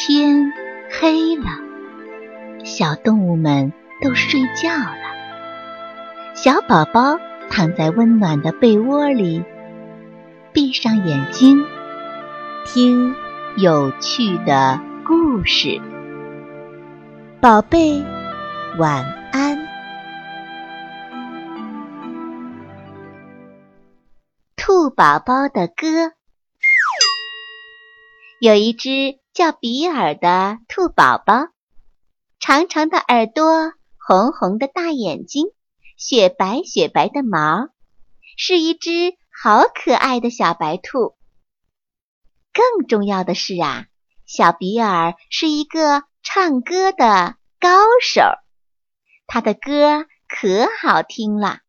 天黑了，小动物们都睡觉了。小宝宝躺在温暖的被窝里，闭上眼睛，听有趣的故事。宝贝，晚安。兔宝宝的歌，有一只。叫比尔的兔宝宝，长长的耳朵，红红的大眼睛，雪白雪白的毛，是一只好可爱的小白兔。更重要的是啊，小比尔是一个唱歌的高手，他的歌可好听了。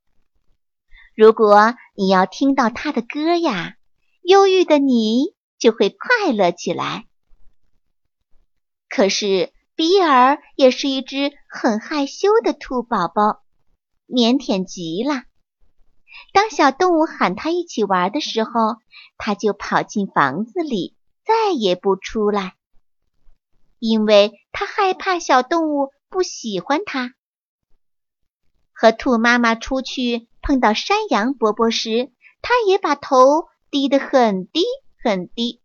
如果你要听到他的歌呀，忧郁的你就会快乐起来。可是，比尔也是一只很害羞的兔宝宝，腼腆极了。当小动物喊他一起玩的时候，他就跑进房子里，再也不出来，因为他害怕小动物不喜欢他。和兔妈妈出去碰到山羊伯伯时，他也把头低得很低很低。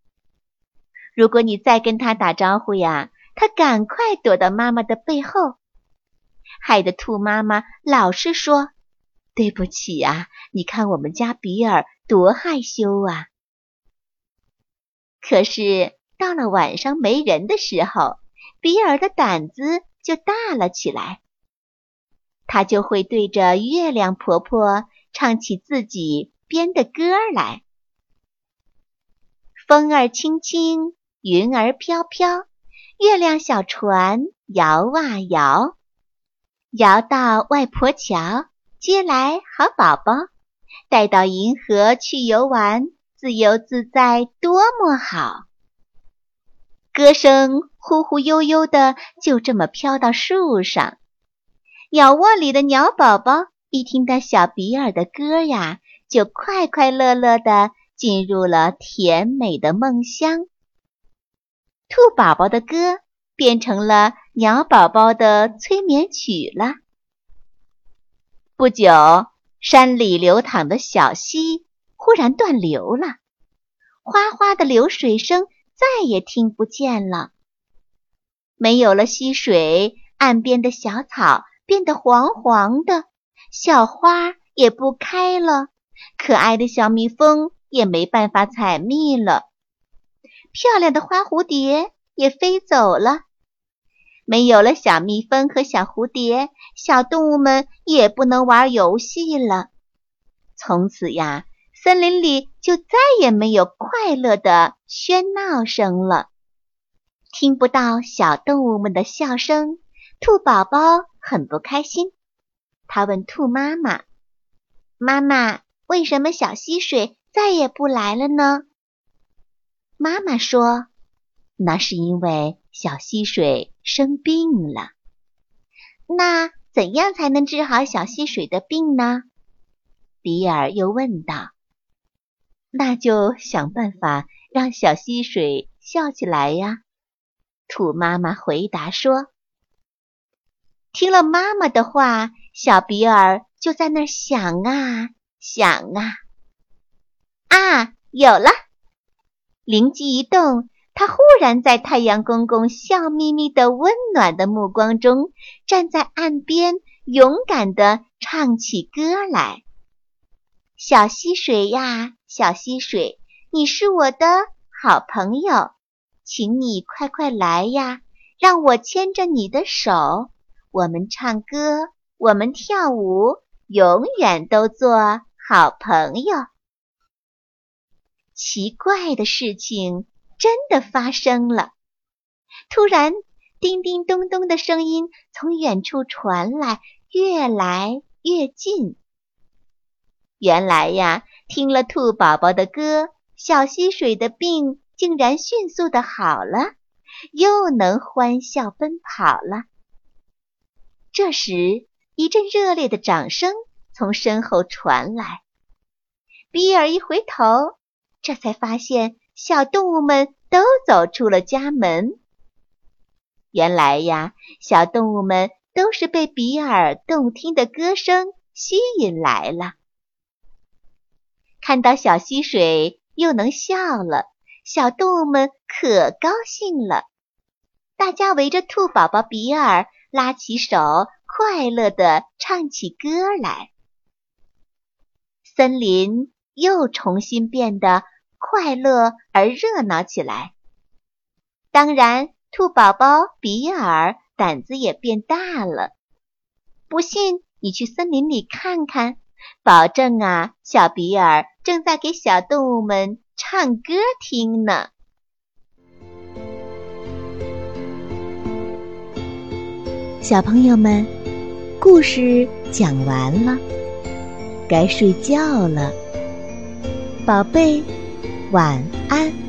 如果你再跟他打招呼呀，他赶快躲到妈妈的背后，害得兔妈妈老是说：“对不起啊，你看我们家比尔多害羞啊。”可是到了晚上没人的时候，比尔的胆子就大了起来，他就会对着月亮婆婆唱起自己编的歌来：“风儿轻轻，云儿飘飘。”月亮小船摇啊摇，摇到外婆桥，接来好宝宝，带到银河去游玩，自由自在多么好。歌声忽忽悠悠的，就这么飘到树上。鸟窝里的鸟宝宝一听到小比尔的歌呀，就快快乐乐的进入了甜美的梦乡。兔宝宝的歌变成了鸟宝宝的催眠曲了。不久，山里流淌的小溪忽然断流了，哗哗的流水声再也听不见了。没有了溪水，岸边的小草变得黄黄的，小花也不开了，可爱的小蜜蜂也没办法采蜜了。漂亮的花蝴蝶也飞走了，没有了小蜜蜂和小蝴蝶，小动物们也不能玩游戏了。从此呀，森林里就再也没有快乐的喧闹声了，听不到小动物们的笑声。兔宝宝很不开心，他问兔妈妈：“妈妈，为什么小溪水再也不来了呢？”妈妈说：“那是因为小溪水生病了。那怎样才能治好小溪水的病呢？”比尔又问道。“那就想办法让小溪水笑起来呀。”兔妈妈回答说。听了妈妈的话，小比尔就在那儿想啊想啊，啊，有了！灵机一动，他忽然在太阳公公笑眯眯的温暖的目光中，站在岸边，勇敢地唱起歌来：“小溪水呀，小溪水，你是我的好朋友，请你快快来呀，让我牵着你的手，我们唱歌，我们跳舞，永远都做好朋友。”奇怪的事情真的发生了。突然，叮叮咚咚的声音从远处传来，越来越近。原来呀，听了兔宝宝的歌，小溪水的病竟然迅速的好了，又能欢笑奔跑了。这时，一阵热烈的掌声从身后传来。比尔一回头。这才发现，小动物们都走出了家门，原来呀，小动物们都是被比尔动听的歌声吸引来了。看到小溪水又能笑了，小动物们可高兴了。大家围着兔宝宝比尔，拉起手，快乐地唱起歌来。森林又重新变得快乐而热闹起来。当然，兔宝宝比尔胆子也变大了。不信，你去森林里看看，保证啊，小比尔正在给小动物们唱歌听呢。小朋友们，故事讲完了，该睡觉了，宝贝，晚安。